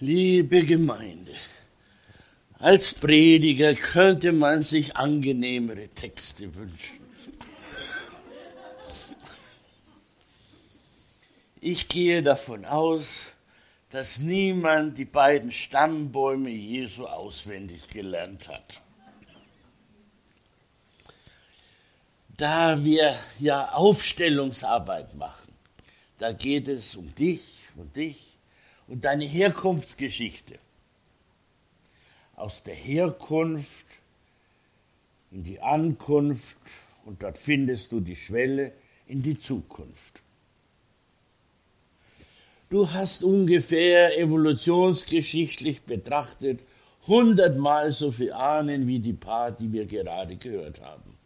Liebe Gemeinde, als Prediger könnte man sich angenehmere Texte wünschen. Ich gehe davon aus, dass niemand die beiden Stammbäume Jesu auswendig gelernt hat. Da wir ja Aufstellungsarbeit machen, da geht es um dich und dich und deine Herkunftsgeschichte. Aus der Herkunft in die Ankunft und dort findest du die Schwelle in die Zukunft. Du hast ungefähr evolutionsgeschichtlich betrachtet hundertmal so viel Ahnen wie die paar, die wir gerade gehört haben.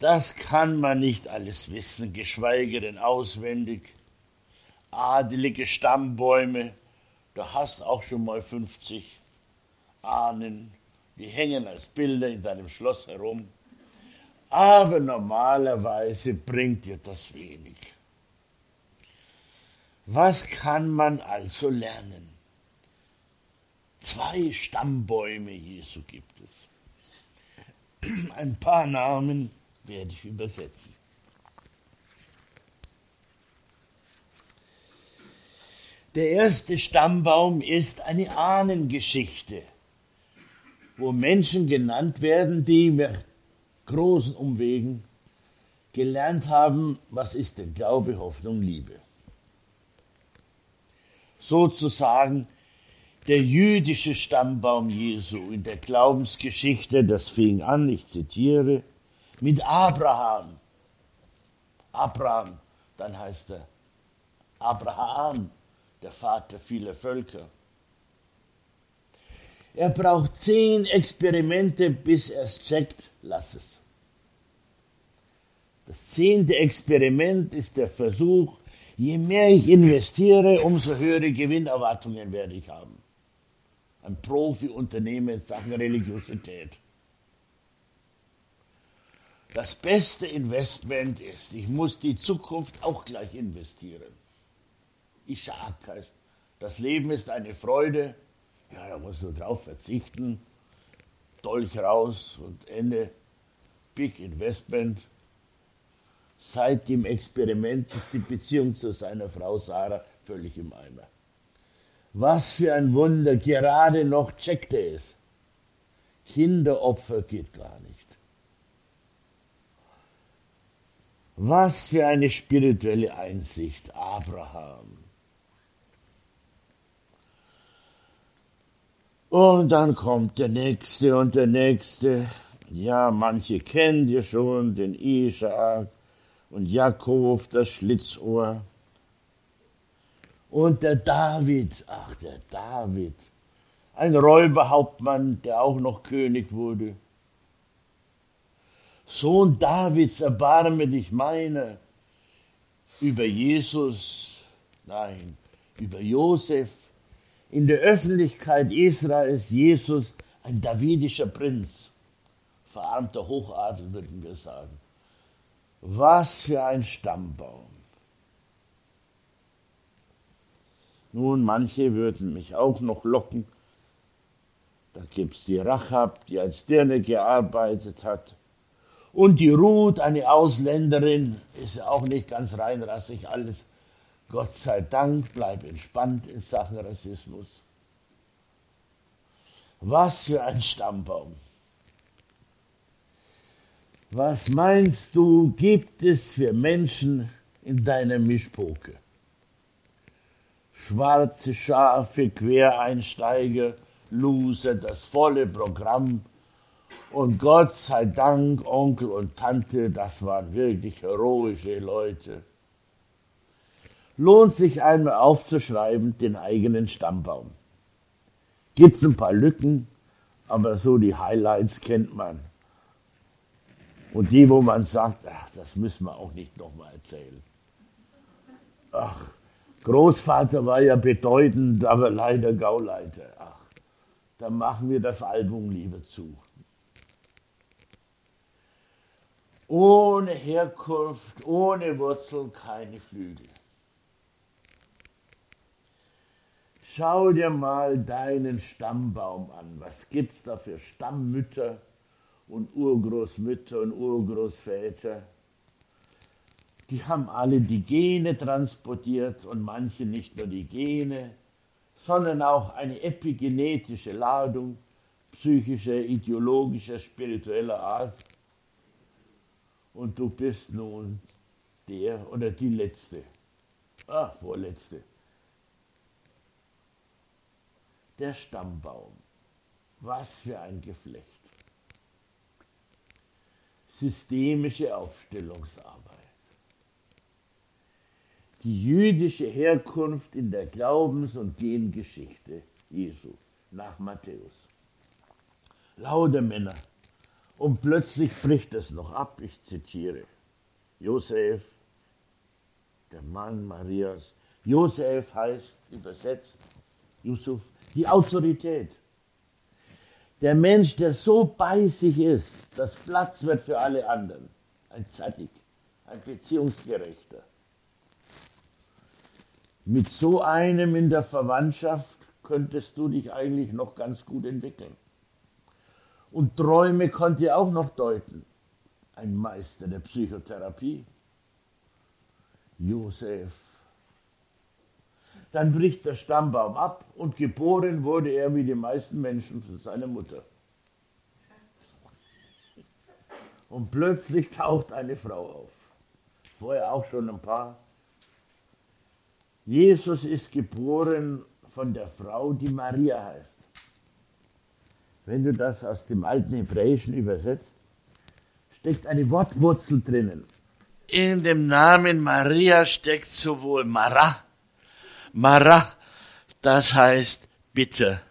Das kann man nicht alles wissen, geschweige denn auswendig adelige Stammbäume, da hast auch schon mal 50 Ahnen, die hängen als Bilder in deinem Schloss herum. Aber normalerweise bringt dir das wenig. Was kann man also lernen? Zwei Stammbäume Jesu gibt es. Ein paar Namen werde ich übersetzen. Der erste Stammbaum ist eine Ahnengeschichte, wo Menschen genannt werden, die mit großen Umwegen gelernt haben, was ist denn Glaube, Hoffnung, Liebe. Sozusagen der jüdische Stammbaum Jesu in der Glaubensgeschichte, das fing an, ich zitiere, mit Abraham. Abraham, dann heißt er Abraham, der Vater vieler Völker. Er braucht zehn Experimente, bis er es checkt, lass es. Das zehnte Experiment ist der Versuch, je mehr ich investiere, umso höhere Gewinnerwartungen werde ich haben. Ein Profi-Unternehmen in Sachen Religiosität. Das beste Investment ist, ich muss die Zukunft auch gleich investieren. Isaac heißt, das Leben ist eine Freude, ja, da musst du drauf verzichten, Dolch raus und Ende, Big Investment. Seit dem Experiment ist die Beziehung zu seiner Frau Sarah völlig im Eimer. Was für ein Wunder, gerade noch checkte es. Kinderopfer geht gar nicht. Was für eine spirituelle Einsicht, Abraham. Und dann kommt der nächste und der nächste. Ja, manche kennt ihr schon, den Isaak und Jakob, das Schlitzohr. Und der David, ach, der David, ein Räuberhauptmann, der auch noch König wurde. Sohn Davids, erbarme dich meiner. Über Jesus, nein, über Josef, in der Öffentlichkeit Israels Jesus ein davidischer Prinz, verarmter Hochadel würden wir sagen. Was für ein Stammbaum. Nun, manche würden mich auch noch locken. Da gibt es die Rachab, die als Dirne gearbeitet hat. Und die Ruth, eine Ausländerin, ist ja auch nicht ganz reinrassig alles. Gott sei Dank, bleib entspannt in Sachen Rassismus. Was für ein Stammbaum. Was meinst du, gibt es für Menschen in deiner Mischpoke? Schwarze Schafe, Quereinsteiger, Loser, das volle Programm. Und Gott sei Dank, Onkel und Tante, das waren wirklich heroische Leute lohnt sich einmal aufzuschreiben, den eigenen Stammbaum. Gibt es ein paar Lücken, aber so die Highlights kennt man. Und die, wo man sagt, ach, das müssen wir auch nicht nochmal erzählen. Ach, Großvater war ja bedeutend, aber leider Gauleiter. Ach, dann machen wir das Album lieber zu. Ohne Herkunft, ohne Wurzel keine Flügel. Schau dir mal deinen Stammbaum an. Was gibt's da für Stammmütter und Urgroßmütter und Urgroßväter? Die haben alle die Gene transportiert und manche nicht nur die Gene, sondern auch eine epigenetische Ladung psychischer, ideologischer, spiritueller Art. Und du bist nun der oder die Letzte. Ah, vorletzte. Der Stammbaum. Was für ein Geflecht. Systemische Aufstellungsarbeit. Die jüdische Herkunft in der Glaubens- und Gengeschichte Jesu nach Matthäus. Lauter Männer. Und plötzlich bricht es noch ab, ich zitiere. Josef, der Mann Marias. Josef heißt übersetzt, Yusuf, die Autorität. Der Mensch, der so bei sich ist, dass Platz wird für alle anderen. Ein Zadig, ein Beziehungsgerechter. Mit so einem in der Verwandtschaft könntest du dich eigentlich noch ganz gut entwickeln. Und Träume konnte er auch noch deuten. Ein Meister der Psychotherapie. Josef. Dann bricht der Stammbaum ab und geboren wurde er wie die meisten Menschen von seiner Mutter. Und plötzlich taucht eine Frau auf. Vorher auch schon ein paar. Jesus ist geboren von der Frau, die Maria heißt. Wenn du das aus dem alten Hebräischen übersetzt, steckt eine Wortwurzel drinnen. In dem Namen Maria steckt sowohl Mara, Mara, das heißt bitter.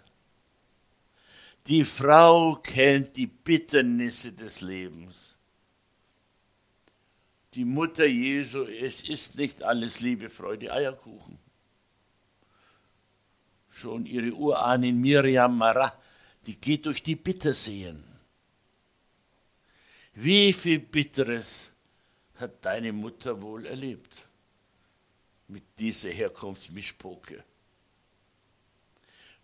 Die Frau kennt die Bitternisse des Lebens. Die Mutter Jesu, es ist nicht alles Liebe, Freude, Eierkuchen. Schon ihre Urahnin Miriam Mara, die geht durch die Bitterseen. Wie viel Bitteres hat deine Mutter wohl erlebt mit dieser Herkunftsmischpoke?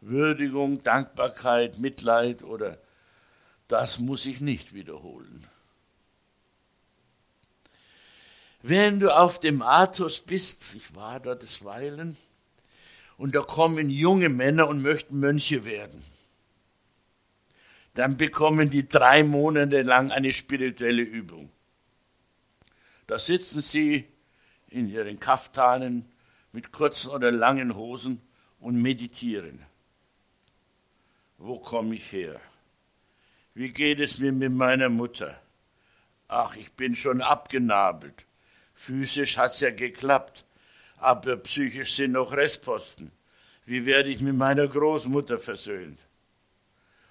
Würdigung, Dankbarkeit, Mitleid oder das muss ich nicht wiederholen. Wenn du auf dem Athos bist, ich war da desweilen, und da kommen junge Männer und möchten Mönche werden, dann bekommen die drei Monate lang eine spirituelle Übung. Da sitzen sie in ihren Kaftanen mit kurzen oder langen Hosen und meditieren. Wo komme ich her? Wie geht es mir mit meiner Mutter? Ach, ich bin schon abgenabelt. Physisch hat's ja geklappt, aber psychisch sind noch Restposten. Wie werde ich mit meiner Großmutter versöhnt?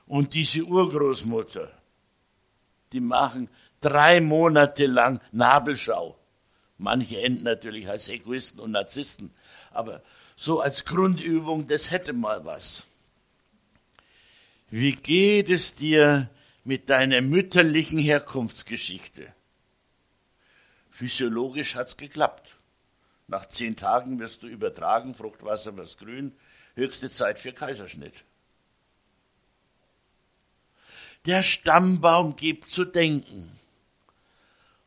Und diese Urgroßmutter, die machen drei Monate lang Nabelschau. Manche enden natürlich als Egoisten und Narzissten, aber so als Grundübung, das hätte mal was. Wie geht es dir mit deiner mütterlichen Herkunftsgeschichte? Physiologisch hat's geklappt. Nach zehn Tagen wirst du übertragen, Fruchtwasser wird grün, höchste Zeit für Kaiserschnitt. Der Stammbaum gibt zu denken.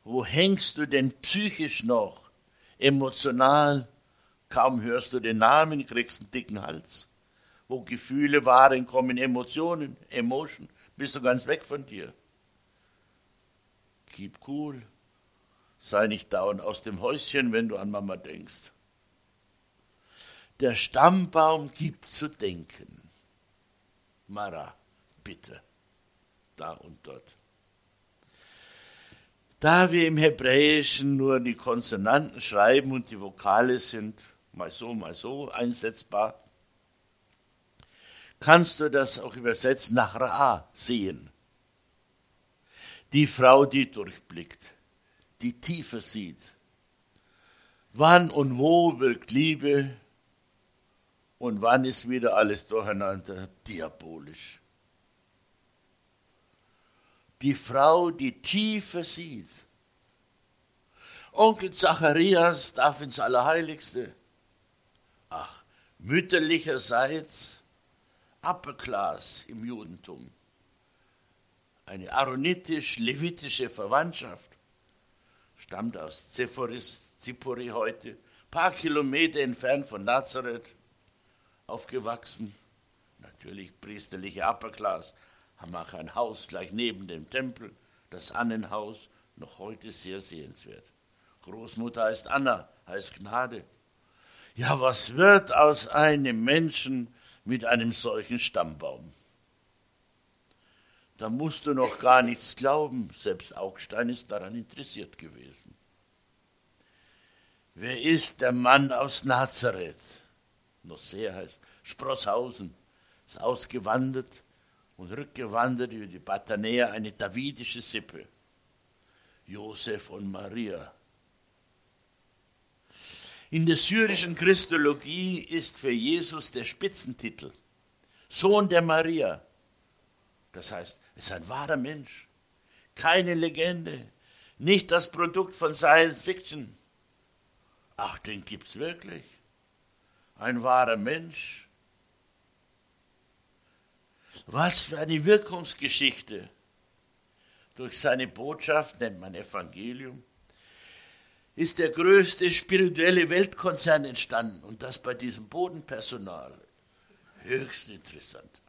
Wo hängst du denn psychisch noch? Emotional? Kaum hörst du den Namen, kriegst einen dicken Hals. Wo Gefühle waren, kommen Emotionen, Emotion, bist du ganz weg von dir. Keep cool. Sei nicht dauernd aus dem Häuschen, wenn du an Mama denkst. Der Stammbaum gibt zu denken. Mara, bitte. Da und dort. Da wir im Hebräischen nur die Konsonanten schreiben und die Vokale sind mal so, mal so einsetzbar, kannst du das auch übersetzt nach Ra sehen. Die Frau, die durchblickt, die tiefer sieht. Wann und wo wirkt Liebe und wann ist wieder alles durcheinander diabolisch die Frau, die Tiefe sieht. Onkel Zacharias darf ins Allerheiligste. Ach, mütterlicherseits Upper Class im Judentum. Eine aaronitisch-levitische Verwandtschaft stammt aus Zephoris, Zippori heute, paar Kilometer entfernt von Nazareth, aufgewachsen. Natürlich priesterliche Upper Class, haben auch ein Haus gleich neben dem Tempel, das Annenhaus, noch heute sehr sehenswert. Großmutter heißt Anna, heißt Gnade. Ja, was wird aus einem Menschen mit einem solchen Stammbaum? Da musst du noch gar nichts glauben, selbst Augstein ist daran interessiert gewesen. Wer ist der Mann aus Nazareth? Noch sehr heißt Sprosshausen, ist ausgewandert und rückgewandert über die Batanea, eine davidische Sippe. Josef und Maria. In der syrischen Christologie ist für Jesus der Spitzentitel Sohn der Maria. Das heißt, es ist ein wahrer Mensch, keine Legende, nicht das Produkt von Science Fiction. Ach, den gibt's wirklich. Ein wahrer Mensch. Was für eine Wirkungsgeschichte. Durch seine Botschaft nennt man Evangelium ist der größte spirituelle Weltkonzern entstanden und das bei diesem Bodenpersonal. Höchst interessant.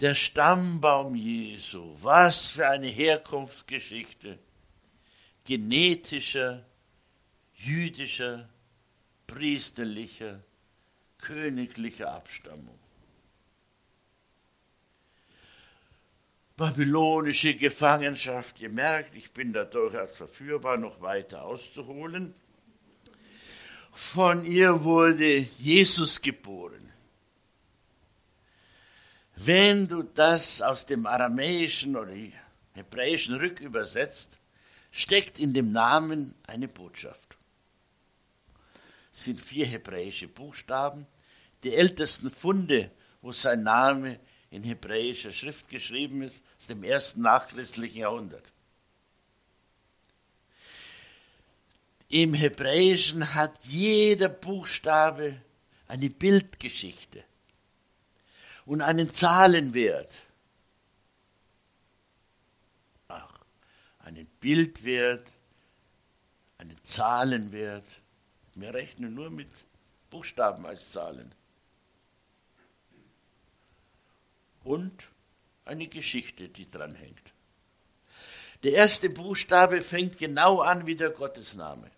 Der Stammbaum Jesu, was für eine Herkunftsgeschichte genetischer, jüdischer, priesterlicher, königlicher Abstammung. babylonische Gefangenschaft. Ihr merkt, ich bin da durchaus verführbar, noch weiter auszuholen. Von ihr wurde Jesus geboren. Wenn du das aus dem Aramäischen oder Hebräischen rückübersetzt, steckt in dem Namen eine Botschaft. Sind vier hebräische Buchstaben. Die ältesten Funde, wo sein Name in hebräischer Schrift geschrieben ist, aus dem ersten nachchristlichen Jahrhundert. Im Hebräischen hat jeder Buchstabe eine Bildgeschichte und einen Zahlenwert. Ach, einen Bildwert, einen Zahlenwert. Wir rechnen nur mit Buchstaben als Zahlen. und eine Geschichte, die dran hängt. Der erste Buchstabe fängt genau an wie der Gottesname.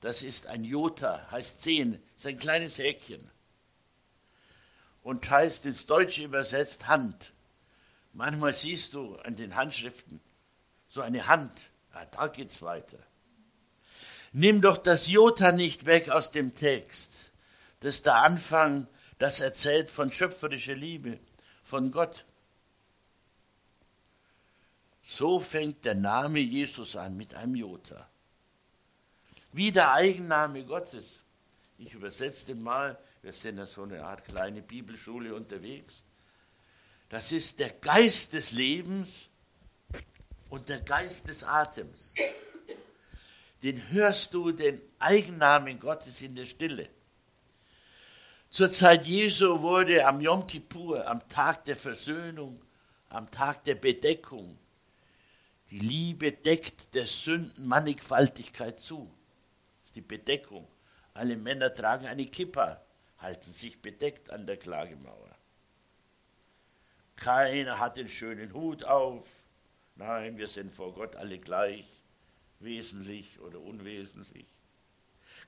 Das ist ein Jota, heißt zehn, ist ein kleines Häkchen. Und heißt ins Deutsche übersetzt Hand. Manchmal siehst du an den Handschriften so eine Hand. Ja, da geht's weiter. Nimm doch das Jota nicht weg aus dem Text. Das ist der Anfang, das erzählt von schöpferischer Liebe von Gott. So fängt der Name Jesus an mit einem Jota. Wie der Eigenname Gottes. Ich übersetze den mal, wir sind ja so eine Art kleine Bibelschule unterwegs. Das ist der Geist des Lebens und der Geist des Atems. Den hörst du, den Eigennamen Gottes in der Stille. Zur Zeit Jesu wurde am Yom Kippur, am Tag der Versöhnung, am Tag der Bedeckung, die Liebe deckt der Sünden Mannigfaltigkeit zu. Das ist die Bedeckung. Alle Männer tragen eine Kippa, halten sich bedeckt an der Klagemauer. Keiner hat den schönen Hut auf. Nein, wir sind vor Gott alle gleich, wesentlich oder unwesentlich.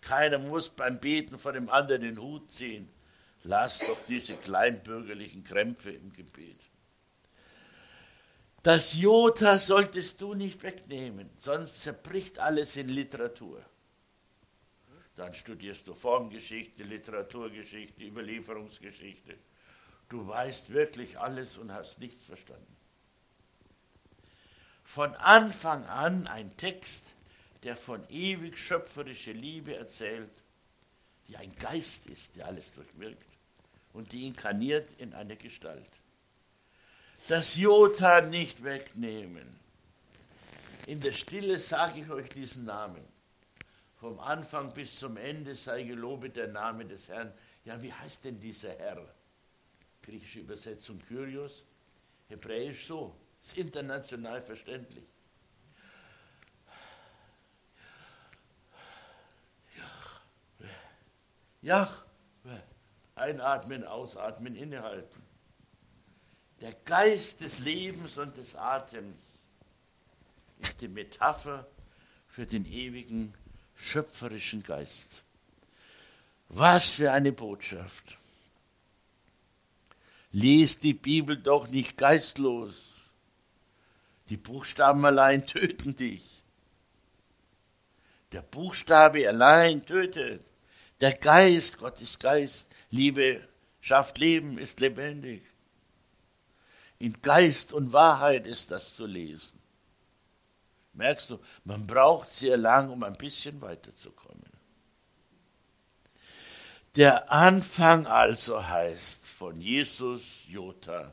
Keiner muss beim Beten vor dem anderen den Hut ziehen. Lass doch diese kleinbürgerlichen Krämpfe im Gebet. Das Jota solltest du nicht wegnehmen, sonst zerbricht alles in Literatur. Dann studierst du Formgeschichte, Literaturgeschichte, Überlieferungsgeschichte. Du weißt wirklich alles und hast nichts verstanden. Von Anfang an ein Text, der von ewig schöpferischer Liebe erzählt, die ein Geist ist, der alles durchwirkt und die inkarniert in eine Gestalt. Das Jota nicht wegnehmen. In der Stille sage ich euch diesen Namen. vom Anfang bis zum Ende sei gelobet der Name des Herrn. Ja, wie heißt denn dieser Herr? Griechische Übersetzung Kyrios, hebräisch so, ist international verständlich. Jach, einatmen, ausatmen, innehalten. Der Geist des Lebens und des Atems ist die Metapher für den ewigen schöpferischen Geist. Was für eine Botschaft. Lies die Bibel doch nicht geistlos. Die Buchstaben allein töten dich. Der Buchstabe allein tötet. Der Geist, Gott ist Geist. Liebe schafft Leben, ist lebendig. In Geist und Wahrheit ist das zu lesen. Merkst du, man braucht sehr lang, um ein bisschen weiterzukommen. Der Anfang also heißt von Jesus Jota.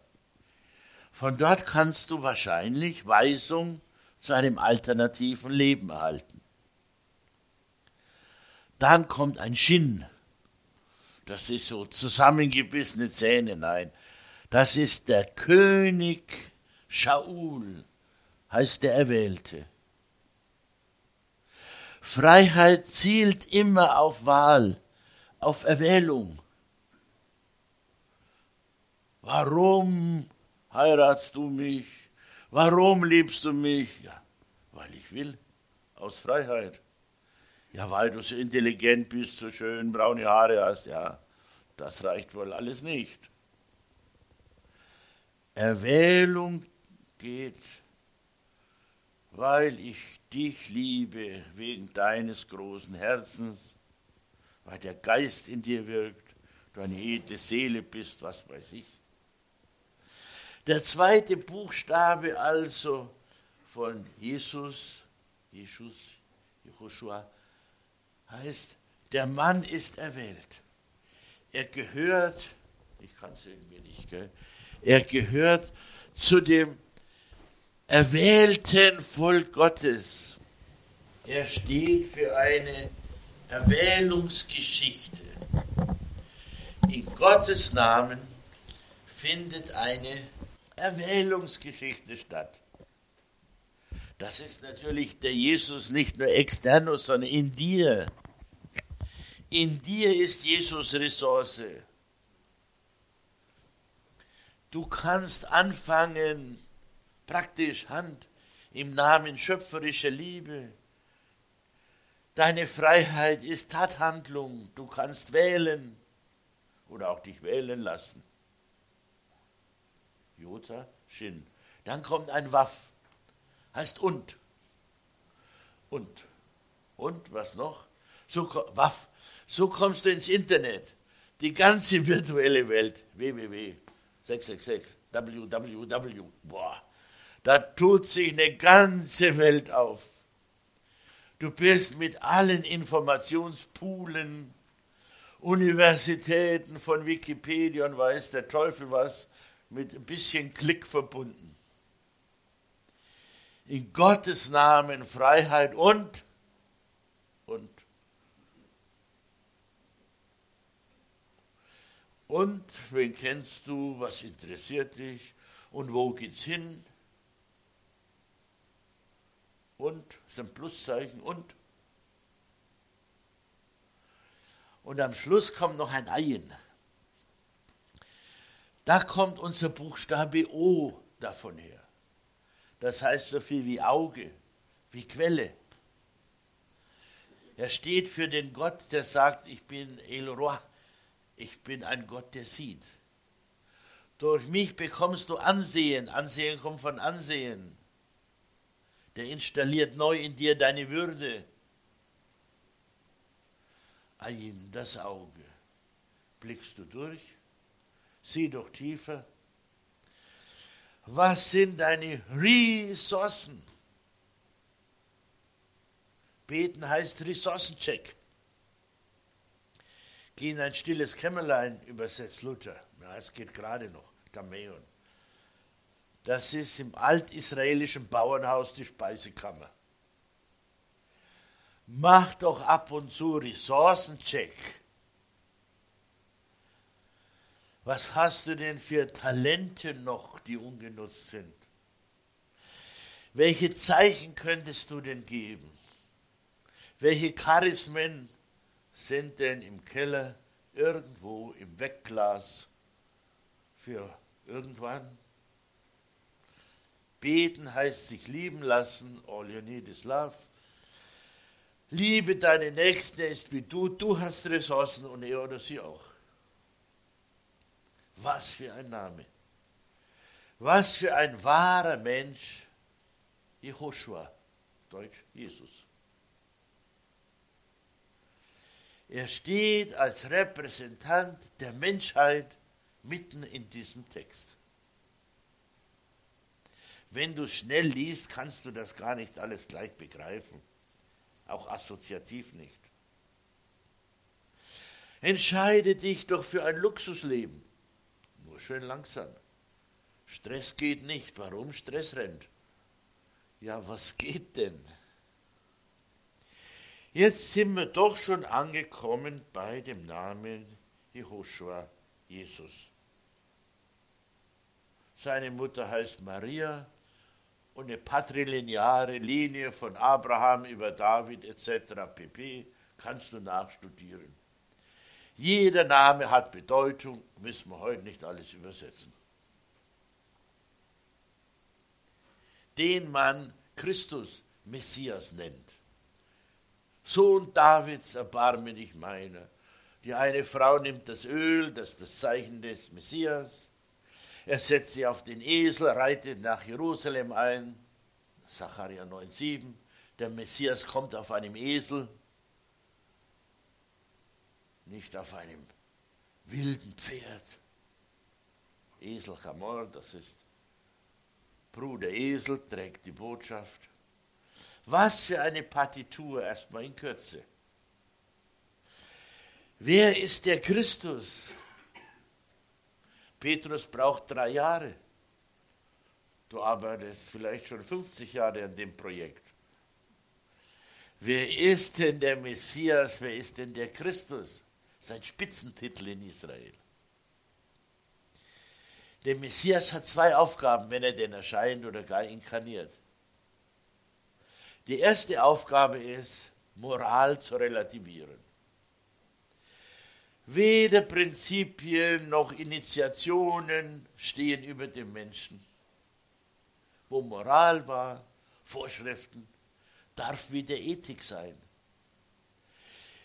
Von dort kannst du wahrscheinlich Weisung zu einem alternativen Leben erhalten. Dann kommt ein Shin. Das ist so zusammengebissene Zähne. Nein, das ist der König Shaul, heißt der Erwählte. Freiheit zielt immer auf Wahl, auf Erwählung. Warum heiratst du mich? Warum liebst du mich? Ja, weil ich will, aus Freiheit. Ja, weil du so intelligent bist, so schön braune Haare hast. Ja, das reicht wohl alles nicht. Erwählung geht weil ich dich liebe wegen deines großen Herzens, weil der Geist in dir wirkt, du eine edle Seele bist, was weiß ich. Der zweite Buchstabe also von Jesus, Jesus, Joshua, heißt, der Mann ist erwählt. Er gehört, ich kann es irgendwie nicht, gell? er gehört zu dem erwählten Volk Gottes. Er steht für eine Erwählungsgeschichte. In Gottes Namen findet eine Erwählungsgeschichte statt. Das ist natürlich der Jesus nicht nur externus, sondern in dir. In dir ist Jesus Ressource. Du kannst anfangen, praktisch Hand im Namen schöpferischer Liebe. Deine Freiheit ist Tathandlung. Du kannst wählen oder auch dich wählen lassen. Jota, Shin. Dann kommt ein Waff. Heißt und. Und. Und was noch? So, Waff. So kommst du ins Internet. Die ganze virtuelle Welt. www. 666. www. Boah. Da tut sich eine ganze Welt auf. Du bist mit allen Informationspoolen, Universitäten von Wikipedia und weiß der Teufel was, mit ein bisschen Klick verbunden. In Gottes Namen Freiheit und, und, und, wen kennst du, was interessiert dich und wo geht's hin? und, ist ein Pluszeichen und. Und am Schluss kommt noch ein Ein. Da kommt unser Buchstabe O davon her. Das heißt so viel wie Auge, wie Quelle. Er steht für den Gott, der sagt, ich bin El Roi, ich bin ein Gott, der sieht. Durch mich bekommst du Ansehen. Ansehen kommt von Ansehen der installiert neu in dir deine Würde. Ein, das Auge. Blickst du durch? Sieh doch tiefer. Was sind deine Ressourcen? Beten heißt Ressourcencheck. Geh in ein stilles Kämmerlein, übersetzt Luther. Ja, es geht gerade noch. Dameon. Das ist im altisraelischen Bauernhaus die Speisekammer. Mach doch ab und zu Ressourcencheck. Was hast du denn für Talente noch, die ungenutzt sind? Welche Zeichen könntest du denn geben? Welche Charismen sind denn im Keller irgendwo im Wegglas für irgendwann? Beten heißt sich lieben lassen, all you need is love. Liebe deine Nächsten ist wie du, du hast Ressourcen und er oder sie auch. Was für ein Name. Was für ein wahrer Mensch. Jehoshua, Deutsch Jesus. Er steht als Repräsentant der Menschheit mitten in diesem Text. Wenn du schnell liest, kannst du das gar nicht alles gleich begreifen, auch assoziativ nicht. Entscheide dich doch für ein Luxusleben, nur schön langsam. Stress geht nicht. Warum Stress rennt? Ja, was geht denn? Jetzt sind wir doch schon angekommen bei dem Namen Jehoshua, Jesus. Seine Mutter heißt Maria und eine patrilineare Linie von Abraham über David etc. pp. kannst du nachstudieren. Jeder Name hat Bedeutung, müssen wir heute nicht alles übersetzen. Den man Christus Messias nennt. Sohn Davids, erbarme dich meiner. Die eine Frau nimmt das Öl, das ist das Zeichen des Messias. Er setzt sie auf den Esel, reitet nach Jerusalem ein. Sacharja 9,7. Der Messias kommt auf einem Esel, nicht auf einem wilden Pferd. Esel Chamor, das ist Bruder Esel, trägt die Botschaft. Was für eine Partitur, erstmal in Kürze. Wer ist der Christus? Petrus braucht drei Jahre. Du arbeitest vielleicht schon 50 Jahre an dem Projekt. Wer ist denn der Messias? Wer ist denn der Christus? Sein Spitzentitel in Israel. Der Messias hat zwei Aufgaben, wenn er denn erscheint oder gar inkarniert. Die erste Aufgabe ist, Moral zu relativieren. Weder Prinzipien noch Initiationen stehen über dem Menschen. Wo Moral war, Vorschriften, darf wieder Ethik sein.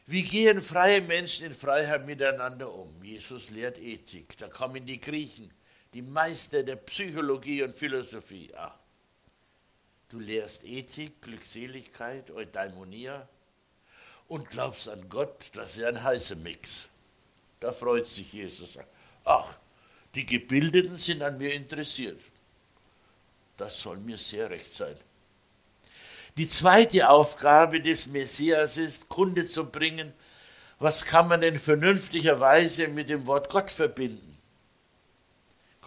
Wie gehen freie Menschen in Freiheit miteinander um? Jesus lehrt Ethik. Da kommen die Griechen, die Meister der Psychologie und Philosophie. Ach, Du lehrst Ethik, Glückseligkeit, Eudaimonia und glaubst an Gott, das ist ja ein heißer Mix. Da freut sich Jesus. Ach, die Gebildeten sind an mir interessiert. Das soll mir sehr recht sein. Die zweite Aufgabe des Messias ist, Kunde zu bringen, was kann man denn vernünftigerweise mit dem Wort Gott verbinden?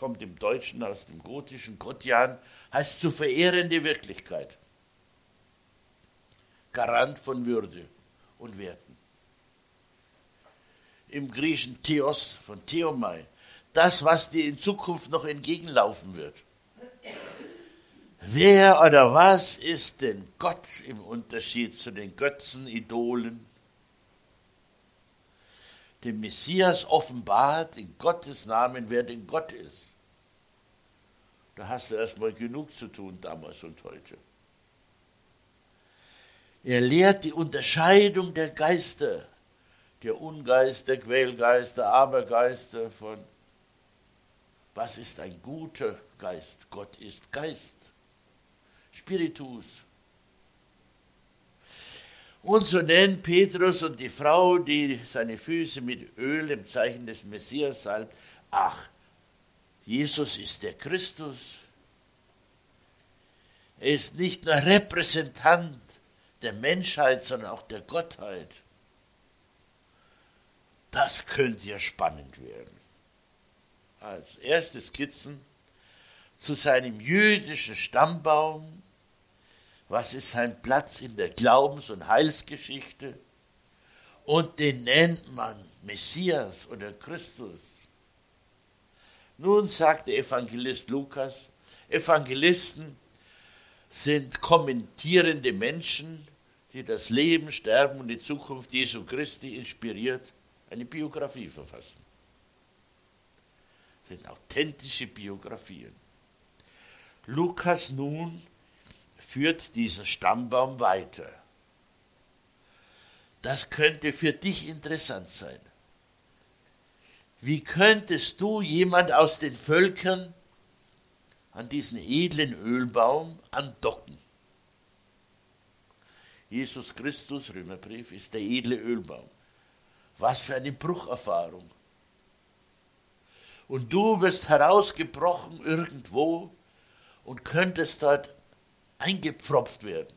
kommt im Deutschen aus dem gotischen Gottjan, heißt zu verehrende Wirklichkeit. Garant von Würde und Werten. Im Griechischen Theos von Theomai, das, was dir in Zukunft noch entgegenlaufen wird. Wer oder was ist denn Gott im Unterschied zu den Götzen, Idolen? Dem Messias offenbart in Gottes Namen, wer denn Gott ist. Da hast du erstmal genug zu tun damals und heute. Er lehrt die Unterscheidung der Geister, der Ungeister, Quälgeister, Abergeister von was ist ein guter Geist? Gott ist Geist. Spiritus. Und so nennt Petrus und die Frau, die seine Füße mit Öl im Zeichen des Messias salbt, ach, Jesus ist der Christus. Er ist nicht nur Repräsentant der Menschheit, sondern auch der Gottheit. Das könnte ja spannend werden. Als erste Skizzen zu seinem jüdischen Stammbaum. Was ist sein Platz in der Glaubens- und Heilsgeschichte? Und den nennt man Messias oder Christus. Nun sagt der Evangelist Lukas, Evangelisten sind kommentierende Menschen, die das Leben, Sterben und die Zukunft Jesu Christi inspiriert, eine Biografie verfassen. Das sind authentische Biografien. Lukas nun führt diesen Stammbaum weiter. Das könnte für dich interessant sein. Wie könntest du jemand aus den Völkern an diesen edlen Ölbaum andocken? Jesus Christus, Römerbrief, ist der edle Ölbaum. Was für eine Brucherfahrung. Und du wirst herausgebrochen irgendwo und könntest dort eingepfropft werden.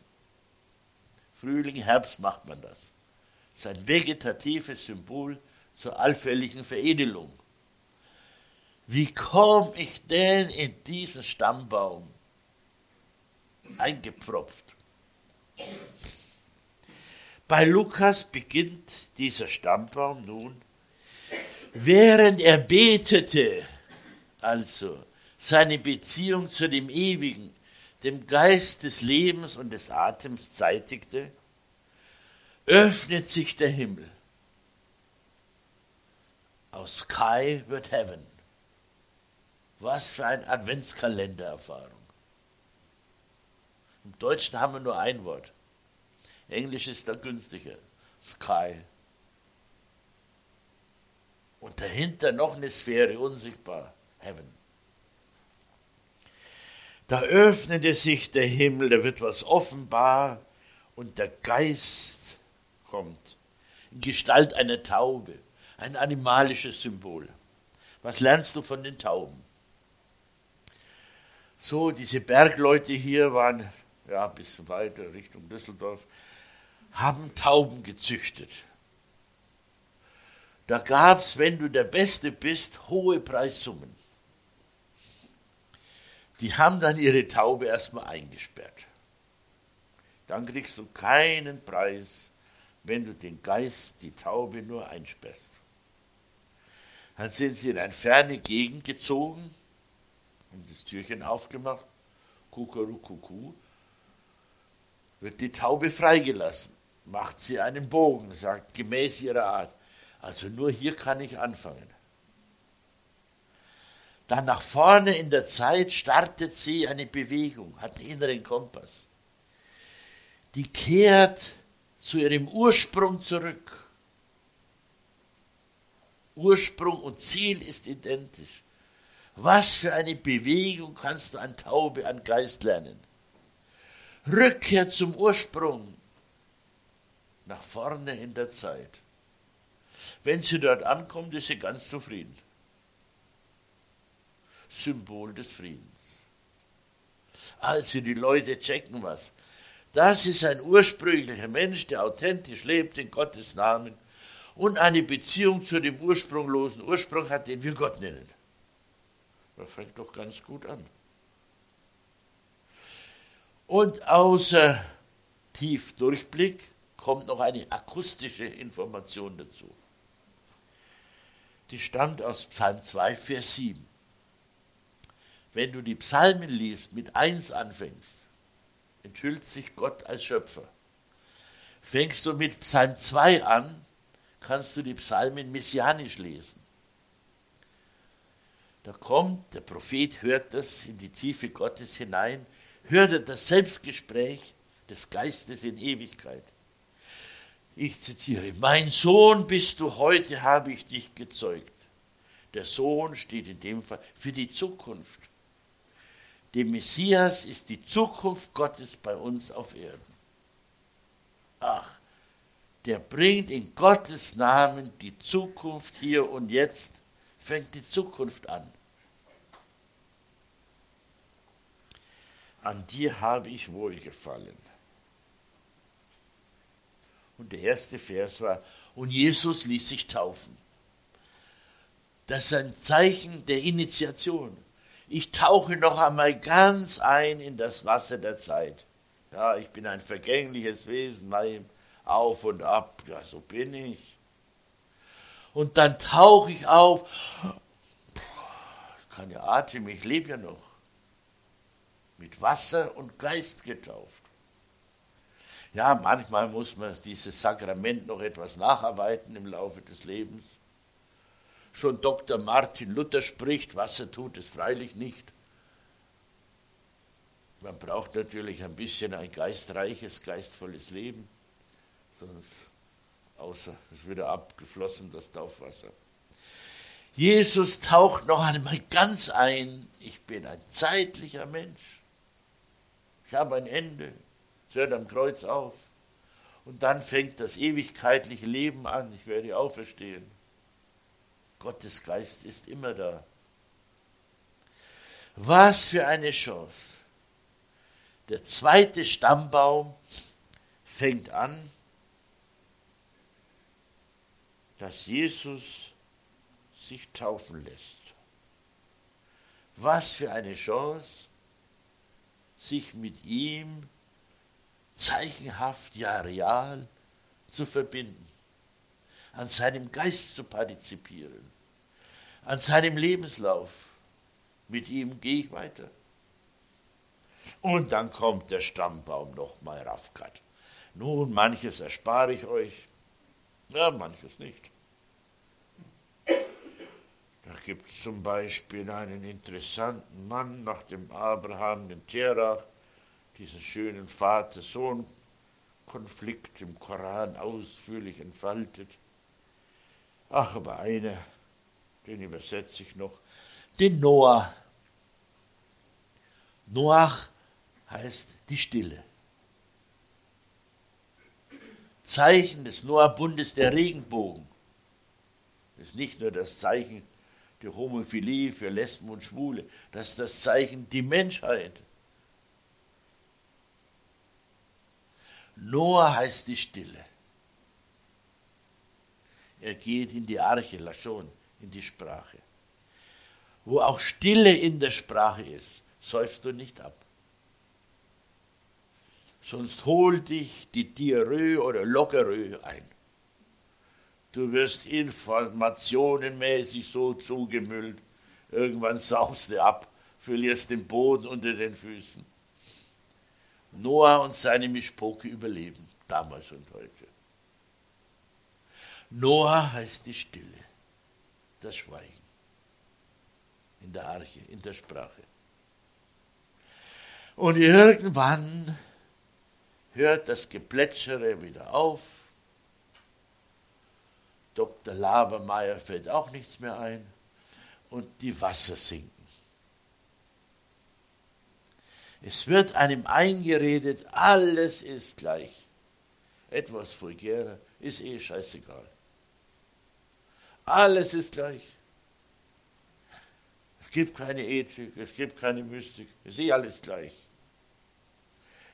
Frühling, Herbst macht man das. Das ist ein vegetatives Symbol zur allfälligen Veredelung. Wie komme ich denn in diesen Stammbaum eingepfropft? Bei Lukas beginnt dieser Stammbaum nun, während er betete, also seine Beziehung zu dem Ewigen, dem Geist des Lebens und des Atems zeitigte, öffnet sich der Himmel. Aus Sky wird Heaven. Was für eine Adventskalendererfahrung. Im Deutschen haben wir nur ein Wort. Englisch ist da günstiger. Sky. Und dahinter noch eine Sphäre, unsichtbar. Heaven. Da öffnete sich der Himmel, da wird was offenbar und der Geist kommt in Gestalt einer Taube, ein animalisches Symbol. Was lernst du von den Tauben? So, diese Bergleute hier waren ja ein bisschen weiter Richtung Düsseldorf, haben Tauben gezüchtet. Da gab es, wenn du der Beste bist, hohe Preissummen. Die haben dann ihre Taube erstmal eingesperrt. Dann kriegst du keinen Preis, wenn du den Geist, die Taube nur einsperrst. Dann sind sie in eine ferne Gegend gezogen und das Türchen aufgemacht, kuckurukuku, wird die Taube freigelassen, macht sie einen Bogen, sagt gemäß ihrer Art, also nur hier kann ich anfangen. Dann nach vorne in der Zeit startet sie eine Bewegung, hat einen inneren Kompass. Die kehrt zu ihrem Ursprung zurück. Ursprung und Ziel ist identisch. Was für eine Bewegung kannst du an Taube, an Geist lernen? Rückkehr zum Ursprung, nach vorne in der Zeit. Wenn sie dort ankommt, ist sie ganz zufrieden. Symbol des Friedens. Also die Leute checken was. Das ist ein ursprünglicher Mensch, der authentisch lebt in Gottes Namen und eine Beziehung zu dem ursprunglosen Ursprung hat, den wir Gott nennen. Das fängt doch ganz gut an. Und außer Tiefdurchblick kommt noch eine akustische Information dazu. Die stammt aus Psalm 2, Vers 7 wenn du die Psalmen liest, mit eins anfängst, enthüllt sich Gott als Schöpfer. Fängst du mit Psalm 2 an, kannst du die Psalmen messianisch lesen. Da kommt, der Prophet hört das in die Tiefe Gottes hinein, hört das Selbstgespräch des Geistes in Ewigkeit. Ich zitiere, mein Sohn bist du, heute habe ich dich gezeugt. Der Sohn steht in dem Fall für die Zukunft. Der Messias ist die Zukunft Gottes bei uns auf Erden. Ach, der bringt in Gottes Namen die Zukunft hier und jetzt, fängt die Zukunft an. An dir habe ich wohlgefallen. Und der erste Vers war, und Jesus ließ sich taufen. Das ist ein Zeichen der Initiation ich tauche noch einmal ganz ein in das Wasser der Zeit. Ja, ich bin ein vergängliches Wesen, nein, auf und ab, ja, so bin ich. Und dann tauche ich auf, ich kann ja atmen, ich lebe ja noch. Mit Wasser und Geist getauft. Ja, manchmal muss man dieses Sakrament noch etwas nacharbeiten im Laufe des Lebens. Schon Dr. Martin Luther spricht, Wasser tut es freilich nicht. Man braucht natürlich ein bisschen ein geistreiches, geistvolles Leben, sonst außer es würde abgeflossen, das Taufwasser. Jesus taucht noch einmal ganz ein, ich bin ein zeitlicher Mensch. Ich habe ein Ende. Es hört am Kreuz auf. Und dann fängt das ewigkeitliche Leben an. Ich werde auferstehen. Gottes Geist ist immer da. Was für eine Chance. Der zweite Stammbaum fängt an, dass Jesus sich taufen lässt. Was für eine Chance, sich mit ihm zeichenhaft, ja real zu verbinden, an seinem Geist zu partizipieren, an seinem Lebenslauf. Mit ihm gehe ich weiter. Und dann kommt der Stammbaum nochmal Rafkat. Nun, manches erspare ich euch, ja, manches nicht. Da gibt es zum Beispiel einen interessanten Mann nach dem Abraham, den Terach, diesen schönen Vater-Sohn-Konflikt im Koran ausführlich entfaltet. Ach, aber einer, den übersetze ich noch, den Noah. Noach heißt die Stille. Zeichen des Noah-Bundes der Regenbogen. Das ist nicht nur das Zeichen der Homophilie für Lesben und Schwule, das ist das Zeichen die Menschheit. Noah heißt die Stille. Er geht in die Arche, Lashon, in die Sprache. Wo auch Stille in der Sprache ist, säufst du nicht ab sonst hol dich die Diarrhoe oder Lockerö ein. Du wirst informationenmäßig so zugemüllt, irgendwann saufst du ab, verlierst den Boden unter den Füßen. Noah und seine Mischpoke überleben, damals und heute. Noah heißt die Stille, das Schweigen. In der Arche, in der Sprache. Und irgendwann hört das Geplätschere wieder auf. Dr. Labermeier fällt auch nichts mehr ein und die Wasser sinken. Es wird einem eingeredet, alles ist gleich. Etwas vulgärer ist eh scheißegal. Alles ist gleich. Es gibt keine Ethik, es gibt keine Mystik, es ist alles gleich.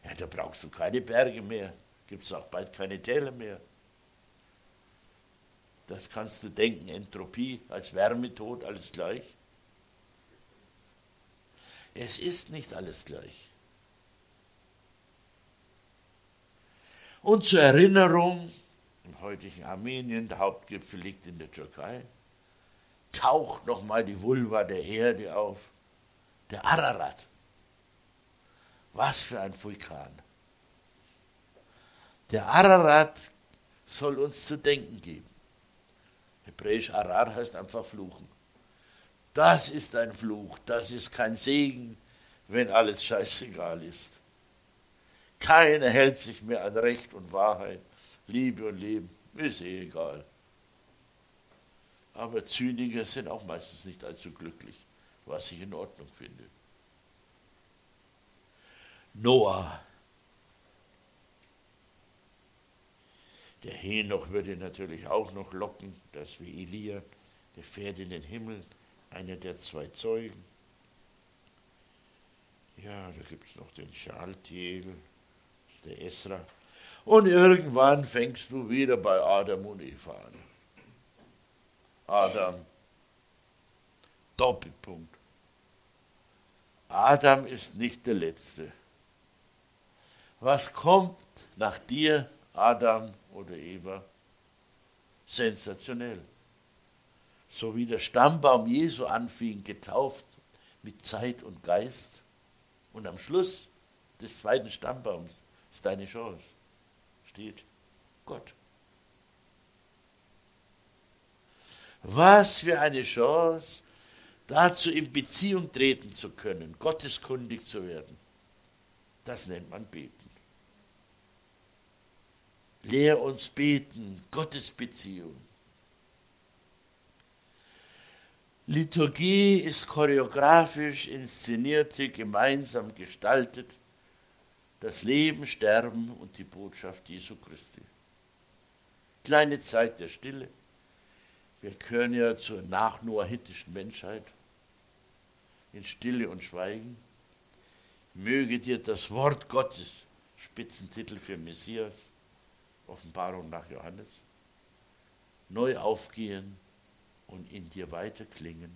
Ja, da brauchst du keine Berge mehr, gibt es auch bald keine Täler mehr. Das kannst du denken, Entropie als Wärmetod, alles gleich. Es ist nicht alles gleich. Und zur Erinnerung, im heutigen Armenien, der Hauptgipfel liegt in der Türkei, taucht nochmal die Vulva der Erde auf, der Ararat. Was für ein Vulkan. Der Ararat soll uns zu denken geben. Hebräisch Arar heißt einfach fluchen. Das ist ein Fluch, das ist kein Segen, wenn alles scheißegal ist. Keiner hält sich mehr an Recht und Wahrheit, Liebe und Leben, ist eh egal. Aber Zyniker sind auch meistens nicht allzu glücklich, was ich in Ordnung finde. Noah. Der Henoch würde natürlich auch noch locken, das wie Elia, der fährt in den Himmel, einer der zwei Zeugen. Ja, da gibt es noch den Schaltiel, das ist der Esra. Und irgendwann fängst du wieder bei Adam und Eva an. Adam, Doppelpunkt. Adam ist nicht der Letzte. Was kommt nach dir, Adam oder Eva? Sensationell. So wie der Stammbaum Jesu anfing, getauft mit Zeit und Geist. Und am Schluss des zweiten Stammbaums ist deine Chance. Steht Gott. Was für eine Chance, dazu in Beziehung treten zu können, gotteskundig zu werden. Das nennt man Beten. Lehr uns beten, Gottesbeziehung. Liturgie ist choreografisch inszenierte, gemeinsam gestaltet, das Leben, Sterben und die Botschaft Jesu Christi. Kleine Zeit der Stille. Wir gehören ja zur nachnoahitischen Menschheit in Stille und Schweigen. Möge dir das Wort Gottes, Spitzentitel für Messias, Offenbarung nach Johannes, neu aufgehen und in dir weiterklingen